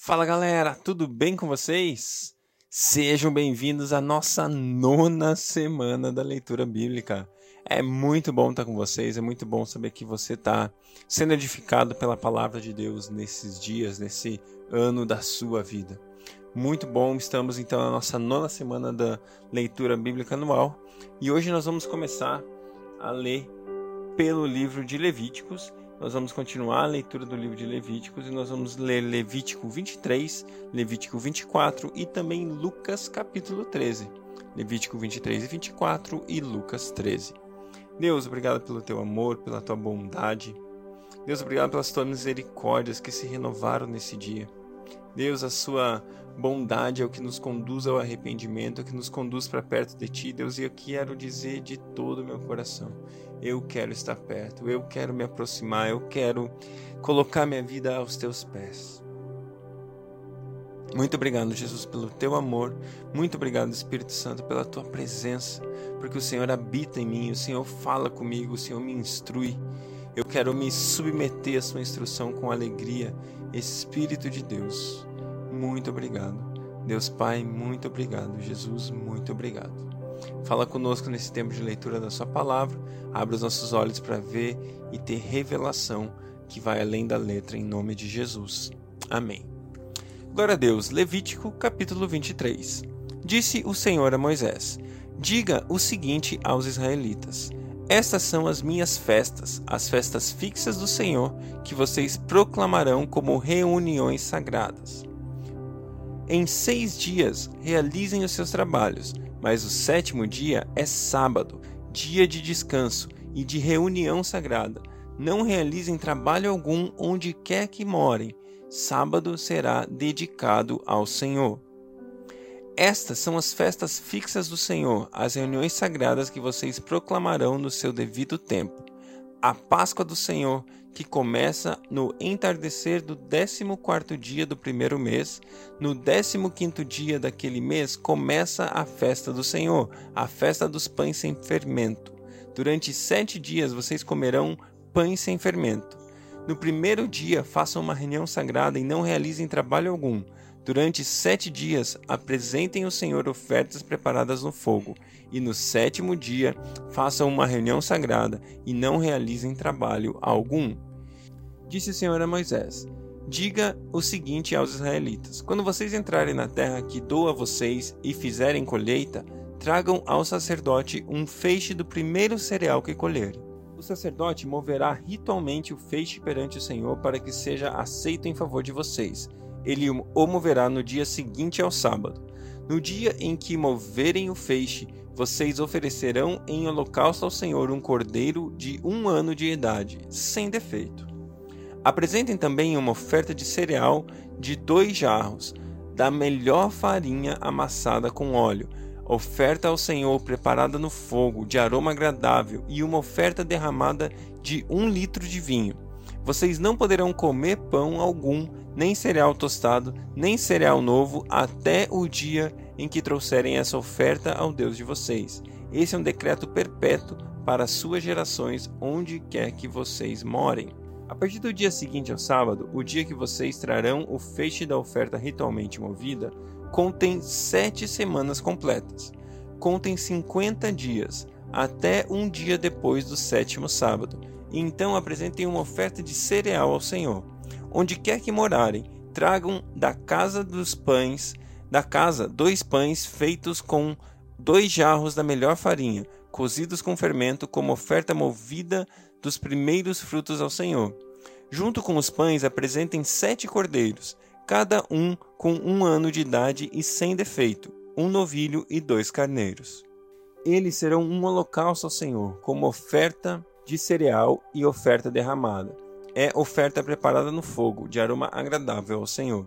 Fala galera, tudo bem com vocês? Sejam bem-vindos à nossa nona semana da leitura bíblica. É muito bom estar com vocês, é muito bom saber que você está sendo edificado pela palavra de Deus nesses dias, nesse ano da sua vida. Muito bom, estamos então na nossa nona semana da leitura bíblica anual e hoje nós vamos começar a ler pelo livro de Levíticos nós vamos continuar a leitura do livro de Levíticos e nós vamos ler Levítico 23, Levítico 24 e também Lucas capítulo 13. Levítico 23 e 24 e Lucas 13. Deus, obrigado pelo teu amor, pela tua bondade. Deus, obrigado pelas tuas misericórdias que se renovaram nesse dia. Deus, a sua bondade é o que nos conduz ao arrependimento, é o que nos conduz para perto de ti, Deus, e eu quero dizer de todo o meu coração eu quero estar perto, eu quero me aproximar, eu quero colocar minha vida aos teus pés. Muito obrigado, Jesus, pelo teu amor. Muito obrigado, Espírito Santo, pela tua presença, porque o Senhor habita em mim, o Senhor fala comigo, o Senhor me instrui. Eu quero me submeter à sua instrução com alegria. Espírito de Deus, muito obrigado. Deus Pai, muito obrigado. Jesus, muito obrigado. Fala conosco nesse tempo de leitura da Sua palavra, abre os nossos olhos para ver e ter revelação que vai além da letra, em nome de Jesus. Amém. Glória a Deus. Levítico capítulo 23. Disse o Senhor a Moisés: Diga o seguinte aos israelitas: Estas são as minhas festas, as festas fixas do Senhor, que vocês proclamarão como reuniões sagradas. Em seis dias realizem os seus trabalhos mas o sétimo dia é sábado, dia de descanso e de reunião sagrada. Não realizem trabalho algum onde quer que morem. Sábado será dedicado ao Senhor. Estas são as festas fixas do Senhor, as reuniões sagradas que vocês proclamarão no seu devido tempo. A Páscoa do Senhor que começa no entardecer do 14 dia do primeiro mês. No 15 dia daquele mês começa a festa do Senhor, a festa dos pães sem fermento. Durante sete dias vocês comerão pães sem fermento. No primeiro dia façam uma reunião sagrada e não realizem trabalho algum. Durante sete dias apresentem ao Senhor ofertas preparadas no fogo, e no sétimo dia façam uma reunião sagrada e não realizem trabalho algum. Disse o Senhor a Moisés: Diga o seguinte aos israelitas: Quando vocês entrarem na terra que dou a vocês e fizerem colheita, tragam ao sacerdote um feixe do primeiro cereal que colherem. O sacerdote moverá ritualmente o feixe perante o Senhor para que seja aceito em favor de vocês. Ele o moverá no dia seguinte ao sábado. No dia em que moverem o feixe, vocês oferecerão em holocausto ao Senhor um cordeiro de um ano de idade, sem defeito. Apresentem também uma oferta de cereal de dois jarros, da melhor farinha amassada com óleo, oferta ao Senhor preparada no fogo, de aroma agradável, e uma oferta derramada de um litro de vinho. Vocês não poderão comer pão algum, nem cereal tostado, nem cereal novo, até o dia em que trouxerem essa oferta ao Deus de vocês. Esse é um decreto perpétuo para as suas gerações, onde quer que vocês morem. A partir do dia seguinte ao sábado, o dia que vocês trarão o feixe da oferta ritualmente movida, contém sete semanas completas. Contem 50 dias, até um dia depois do sétimo sábado. E então apresentem uma oferta de cereal ao Senhor. Onde quer que morarem, tragam da casa dos pães, da casa, dois pães feitos com dois jarros da melhor farinha, cozidos com fermento, como oferta movida dos primeiros frutos ao Senhor. Junto com os pães, apresentem sete cordeiros, cada um com um ano de idade e sem defeito, um novilho e dois carneiros. Eles serão um holocausto ao Senhor, como oferta de cereal e oferta derramada. É oferta preparada no fogo, de aroma agradável ao Senhor.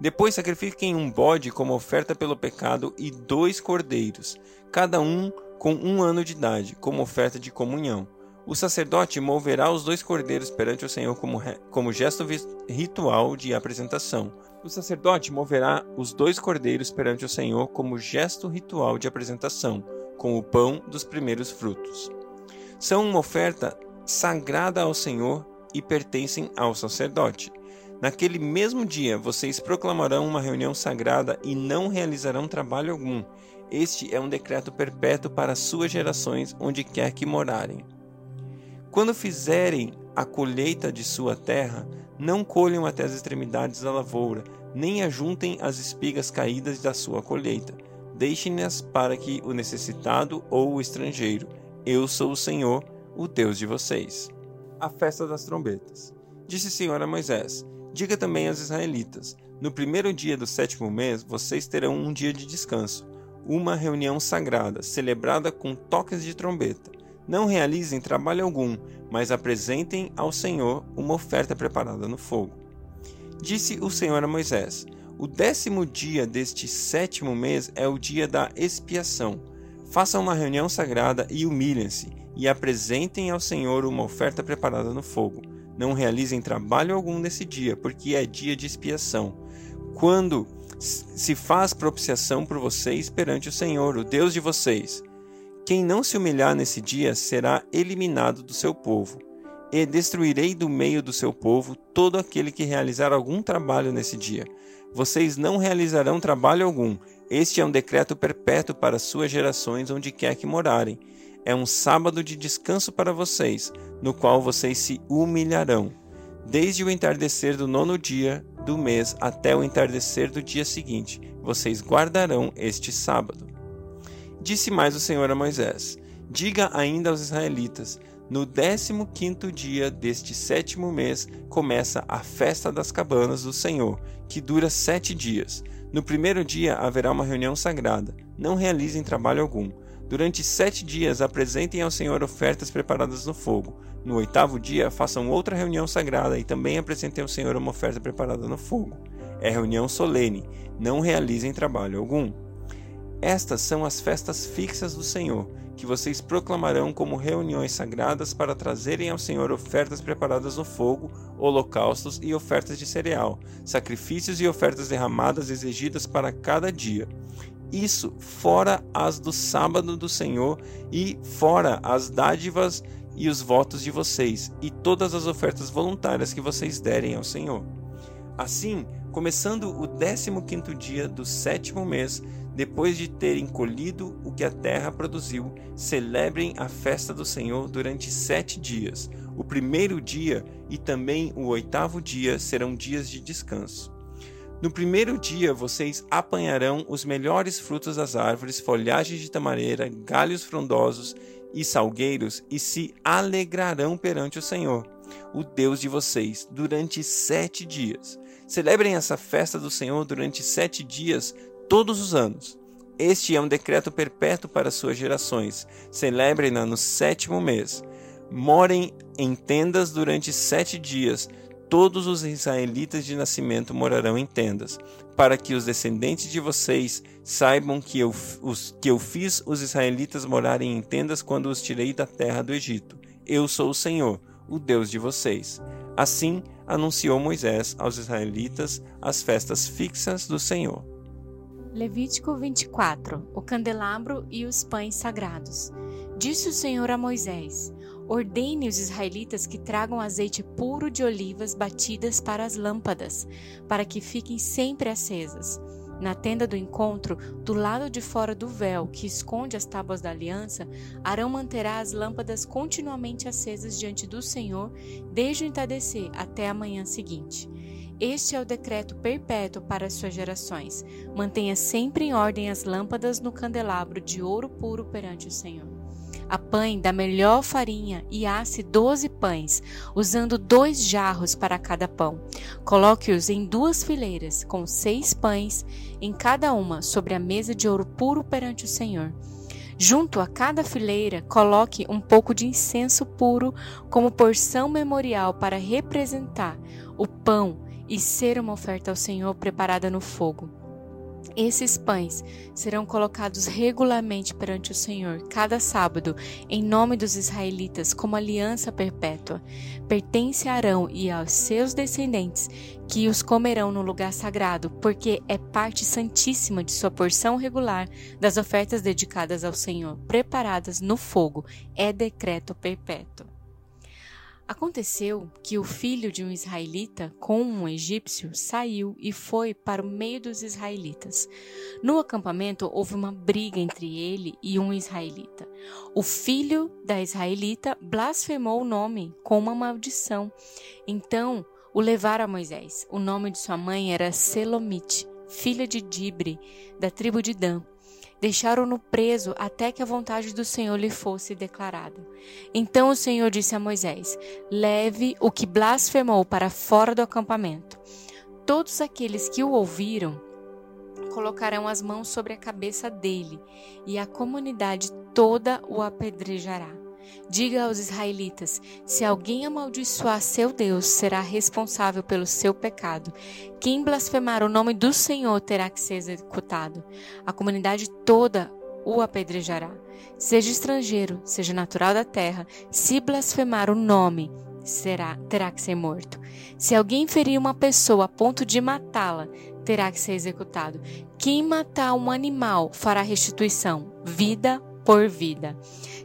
Depois sacrifiquem um bode como oferta pelo pecado e dois cordeiros, cada um com um ano de idade, como oferta de comunhão o sacerdote moverá os dois cordeiros perante o Senhor como, como gesto ritual de apresentação. O sacerdote moverá os dois cordeiros perante o Senhor como gesto ritual de apresentação, com o pão dos primeiros frutos. São uma oferta sagrada ao Senhor e pertencem ao sacerdote. Naquele mesmo dia vocês proclamarão uma reunião sagrada e não realizarão trabalho algum. Este é um decreto perpétuo para suas gerações, onde quer que morarem. Quando fizerem a colheita de sua terra, não colham até as extremidades da lavoura, nem ajuntem as espigas caídas da sua colheita. Deixem-nas para que o necessitado ou o estrangeiro. Eu sou o Senhor, o Deus de vocês. A festa das trombetas. Disse o Senhor a Moisés: Diga também aos israelitas: No primeiro dia do sétimo mês, vocês terão um dia de descanso, uma reunião sagrada, celebrada com toques de trombeta. Não realizem trabalho algum, mas apresentem ao Senhor uma oferta preparada no fogo. Disse o Senhor a Moisés: O décimo dia deste sétimo mês é o dia da expiação. Façam uma reunião sagrada e humilhem-se, e apresentem ao Senhor uma oferta preparada no fogo não realizem trabalho algum nesse dia, porque é dia de expiação. Quando se faz propiciação por vocês perante o Senhor, o Deus de vocês. Quem não se humilhar nesse dia será eliminado do seu povo. E destruirei do meio do seu povo todo aquele que realizar algum trabalho nesse dia. Vocês não realizarão trabalho algum. Este é um decreto perpétuo para suas gerações onde quer que morarem é um sábado de descanso para vocês, no qual vocês se humilharão. Desde o entardecer do nono dia do mês até o entardecer do dia seguinte, vocês guardarão este sábado. Disse mais o Senhor a Moisés: Diga ainda aos israelitas: No décimo quinto dia deste sétimo mês começa a festa das cabanas do Senhor, que dura sete dias. No primeiro dia haverá uma reunião sagrada. Não realizem trabalho algum. Durante sete dias apresentem ao Senhor ofertas preparadas no fogo. No oitavo dia, façam outra reunião sagrada e também apresentem ao Senhor uma oferta preparada no fogo. É reunião solene, não realizem trabalho algum. Estas são as festas fixas do Senhor, que vocês proclamarão como reuniões sagradas para trazerem ao Senhor ofertas preparadas no fogo, holocaustos e ofertas de cereal, sacrifícios e ofertas derramadas exigidas para cada dia isso fora as do sábado do Senhor e fora as dádivas e os votos de vocês e todas as ofertas voluntárias que vocês derem ao Senhor. Assim, começando o décimo quinto dia do sétimo mês, depois de terem colhido o que a terra produziu, celebrem a festa do Senhor durante sete dias. O primeiro dia e também o oitavo dia serão dias de descanso. No primeiro dia vocês apanharão os melhores frutos das árvores, folhagens de tamareira, galhos frondosos e salgueiros, e se alegrarão perante o Senhor, o Deus de vocês, durante sete dias. Celebrem essa festa do Senhor durante sete dias, todos os anos. Este é um decreto perpétuo para suas gerações. Celebrem-na no sétimo mês. Morem em tendas durante sete dias, todos os israelitas de nascimento morarão em tendas, para que os descendentes de vocês saibam que eu, os, que eu fiz os israelitas morarem em tendas quando os tirei da terra do Egito. Eu sou o Senhor, o Deus de vocês. Assim anunciou Moisés aos israelitas as festas fixas do Senhor. Levítico 24 O candelabro e os pães sagrados. Disse o Senhor a Moisés: Ordene os israelitas que tragam azeite puro de olivas batidas para as lâmpadas, para que fiquem sempre acesas. Na tenda do encontro, do lado de fora do véu que esconde as tábuas da aliança, Arão manterá as lâmpadas continuamente acesas diante do Senhor, desde o entardecer até a manhã seguinte. Este é o decreto perpétuo para as suas gerações. Mantenha sempre em ordem as lâmpadas no candelabro de ouro puro perante o Senhor. Apanhe da melhor farinha e asse doze pães, usando dois jarros para cada pão. Coloque-os em duas fileiras, com seis pães em cada uma, sobre a mesa de ouro puro perante o Senhor. Junto a cada fileira, coloque um pouco de incenso puro como porção memorial para representar o pão e ser uma oferta ao Senhor preparada no fogo. Esses pães serão colocados regularmente perante o Senhor cada sábado, em nome dos israelitas, como aliança perpétua. Pertence a Arão e aos seus descendentes, que os comerão no lugar sagrado, porque é parte santíssima de sua porção regular das ofertas dedicadas ao Senhor, preparadas no fogo. É decreto perpétuo. Aconteceu que o filho de um israelita com um egípcio saiu e foi para o meio dos israelitas. No acampamento houve uma briga entre ele e um israelita. O filho da israelita blasfemou o nome com uma maldição. Então o levaram a Moisés. O nome de sua mãe era Selomite, filha de Dibre, da tribo de Dan. Deixaram-no preso até que a vontade do Senhor lhe fosse declarada. Então o Senhor disse a Moisés: Leve o que blasfemou para fora do acampamento. Todos aqueles que o ouviram colocarão as mãos sobre a cabeça dele, e a comunidade toda o apedrejará. Diga aos israelitas: se alguém amaldiçoar seu Deus, será responsável pelo seu pecado. Quem blasfemar o nome do Senhor terá que ser executado. A comunidade toda o apedrejará. Seja estrangeiro, seja natural da terra, se blasfemar o nome, será terá que ser morto. Se alguém ferir uma pessoa a ponto de matá-la, terá que ser executado. Quem matar um animal fará restituição, vida por vida.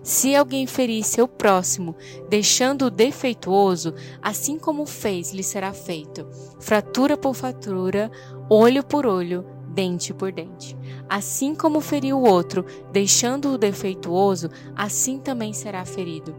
Se alguém ferir seu próximo, deixando-o defeituoso, assim como fez, lhe será feito. Fratura por fratura, olho por olho, dente por dente. Assim como feriu o outro, deixando-o defeituoso, assim também será ferido.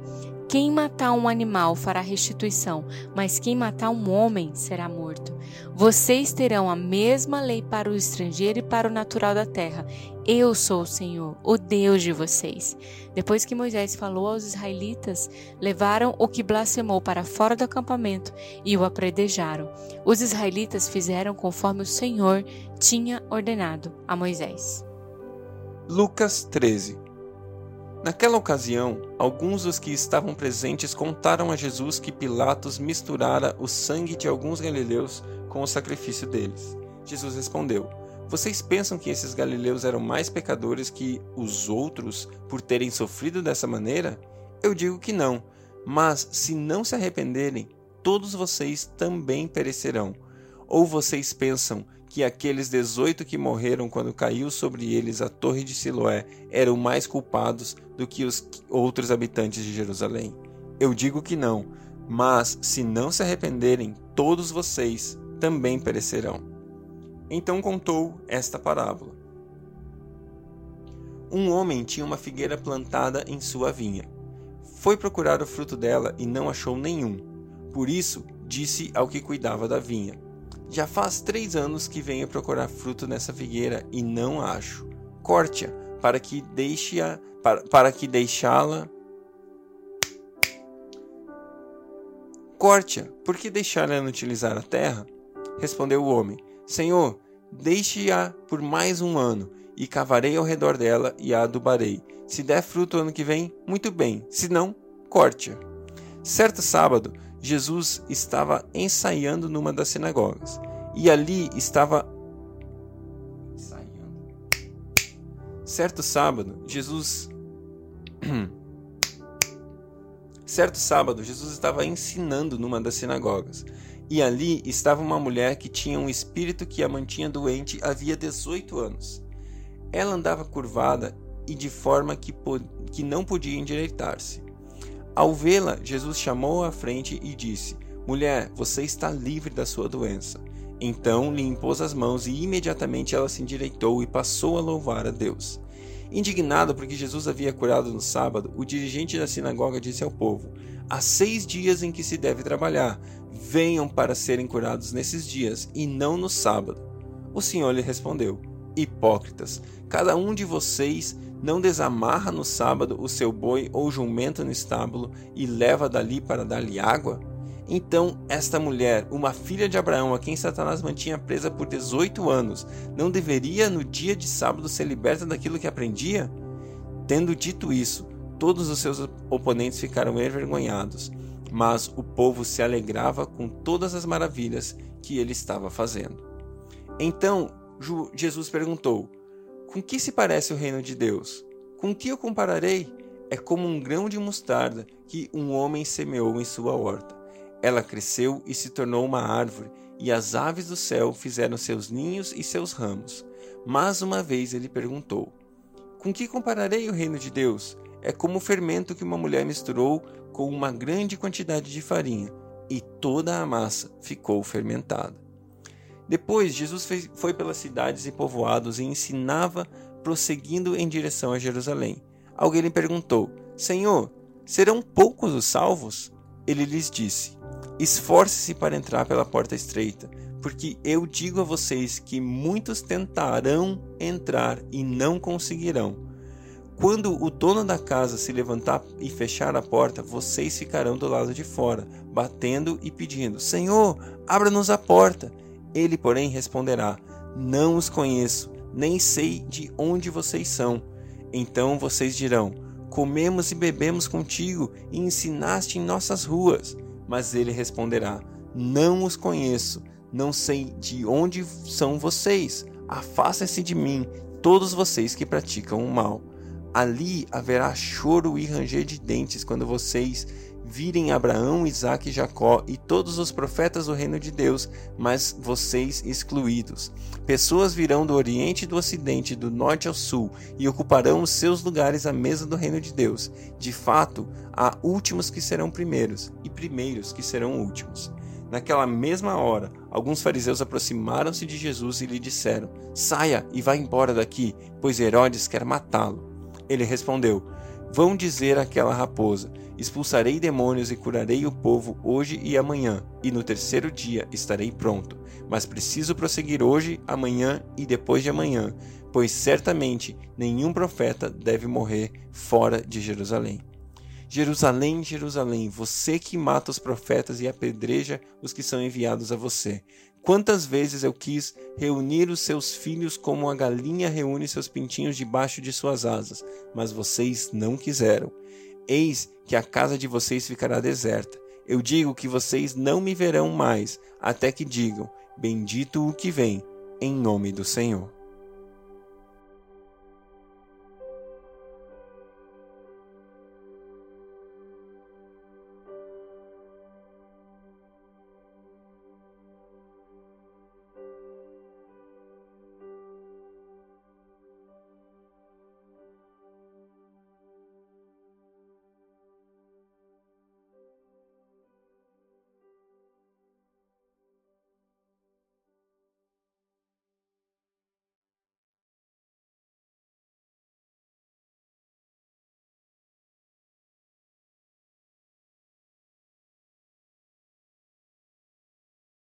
Quem matar um animal fará restituição, mas quem matar um homem será morto. Vocês terão a mesma lei para o estrangeiro e para o natural da terra. Eu sou o Senhor, o Deus de vocês. Depois que Moisés falou aos israelitas, levaram o que blasfemou para fora do acampamento e o apredejaram. Os israelitas fizeram conforme o Senhor tinha ordenado a Moisés. Lucas 13 Naquela ocasião, alguns dos que estavam presentes contaram a Jesus que Pilatos misturara o sangue de alguns galileus com o sacrifício deles. Jesus respondeu: Vocês pensam que esses galileus eram mais pecadores que os outros por terem sofrido dessa maneira? Eu digo que não, mas se não se arrependerem, todos vocês também perecerão. Ou vocês pensam que aqueles dezoito que morreram quando caiu sobre eles a torre de Siloé eram mais culpados do que os outros habitantes de Jerusalém? Eu digo que não, mas se não se arrependerem, todos vocês também perecerão. Então contou esta parábola. Um homem tinha uma figueira plantada em sua vinha. Foi procurar o fruto dela e não achou nenhum. Por isso, disse ao que cuidava da vinha: já faz três anos que venho procurar fruto nessa figueira e não acho. Corte-a para que deixe-a para, para que deixá-la. Corte-a, por que deixá-la inutilizar a terra? Respondeu o homem: Senhor, deixe-a por mais um ano, e cavarei ao redor dela e a adubarei. Se der fruto ano que vem, muito bem, se não, corte-a. Certo sábado, Jesus estava ensaiando numa das sinagogas. E ali estava. Certo sábado, Jesus Certo sábado, Jesus estava ensinando numa das sinagogas. E ali estava uma mulher que tinha um espírito que a mantinha doente havia 18 anos. Ela andava curvada e de forma que, que não podia endireitar-se. Ao vê-la, Jesus chamou-a à frente e disse: Mulher, você está livre da sua doença. Então lhe impôs as mãos e imediatamente ela se endireitou e passou a louvar a Deus. Indignado porque Jesus havia curado no sábado, o dirigente da sinagoga disse ao povo: Há seis dias em que se deve trabalhar. Venham para serem curados nesses dias e não no sábado. O Senhor lhe respondeu: Hipócritas, cada um de vocês não desamarra no sábado o seu boi ou jumento no estábulo e leva dali para dar-lhe água? Então, esta mulher, uma filha de Abraão, a quem Satanás mantinha presa por 18 anos, não deveria no dia de sábado ser liberta daquilo que aprendia? Tendo dito isso, todos os seus oponentes ficaram envergonhados, mas o povo se alegrava com todas as maravilhas que ele estava fazendo. Então, Jesus perguntou: com que se parece o reino de Deus? Com que eu compararei? É como um grão de mostarda que um homem semeou em sua horta. Ela cresceu e se tornou uma árvore, e as aves do céu fizeram seus ninhos e seus ramos. Mais uma vez ele perguntou: Com que compararei o reino de Deus? é como o fermento que uma mulher misturou com uma grande quantidade de farinha, e toda a massa ficou fermentada. Depois, Jesus foi pelas cidades e povoados e ensinava, prosseguindo em direção a Jerusalém. Alguém lhe perguntou: Senhor, serão poucos os salvos? Ele lhes disse: Esforce-se para entrar pela porta estreita, porque eu digo a vocês que muitos tentarão entrar e não conseguirão. Quando o dono da casa se levantar e fechar a porta, vocês ficarão do lado de fora, batendo e pedindo: Senhor, abra-nos a porta. Ele, porém, responderá: Não os conheço, nem sei de onde vocês são. Então vocês dirão: Comemos e bebemos contigo e ensinaste em nossas ruas. Mas ele responderá: Não os conheço, não sei de onde são vocês. Afastem-se de mim, todos vocês que praticam o mal. Ali haverá choro e ranger de dentes quando vocês virem Abraão, Isaque e Jacó e todos os profetas do reino de Deus, mas vocês excluídos. Pessoas virão do Oriente e do Ocidente, do Norte ao Sul, e ocuparão os seus lugares à mesa do reino de Deus. De fato, há últimos que serão primeiros, e primeiros que serão últimos. Naquela mesma hora, alguns fariseus aproximaram-se de Jesus e lhe disseram: Saia e vá embora daqui, pois Herodes quer matá-lo. Ele respondeu: Vão dizer àquela raposa: Expulsarei demônios e curarei o povo hoje e amanhã, e no terceiro dia estarei pronto. Mas preciso prosseguir hoje, amanhã e depois de amanhã, pois certamente nenhum profeta deve morrer fora de Jerusalém. Jerusalém, Jerusalém, você que mata os profetas e apedreja os que são enviados a você. Quantas vezes eu quis reunir os seus filhos como a galinha reúne seus pintinhos debaixo de suas asas, mas vocês não quiseram. Eis que a casa de vocês ficará deserta. Eu digo que vocês não me verão mais, até que digam: Bendito o que vem, em nome do Senhor.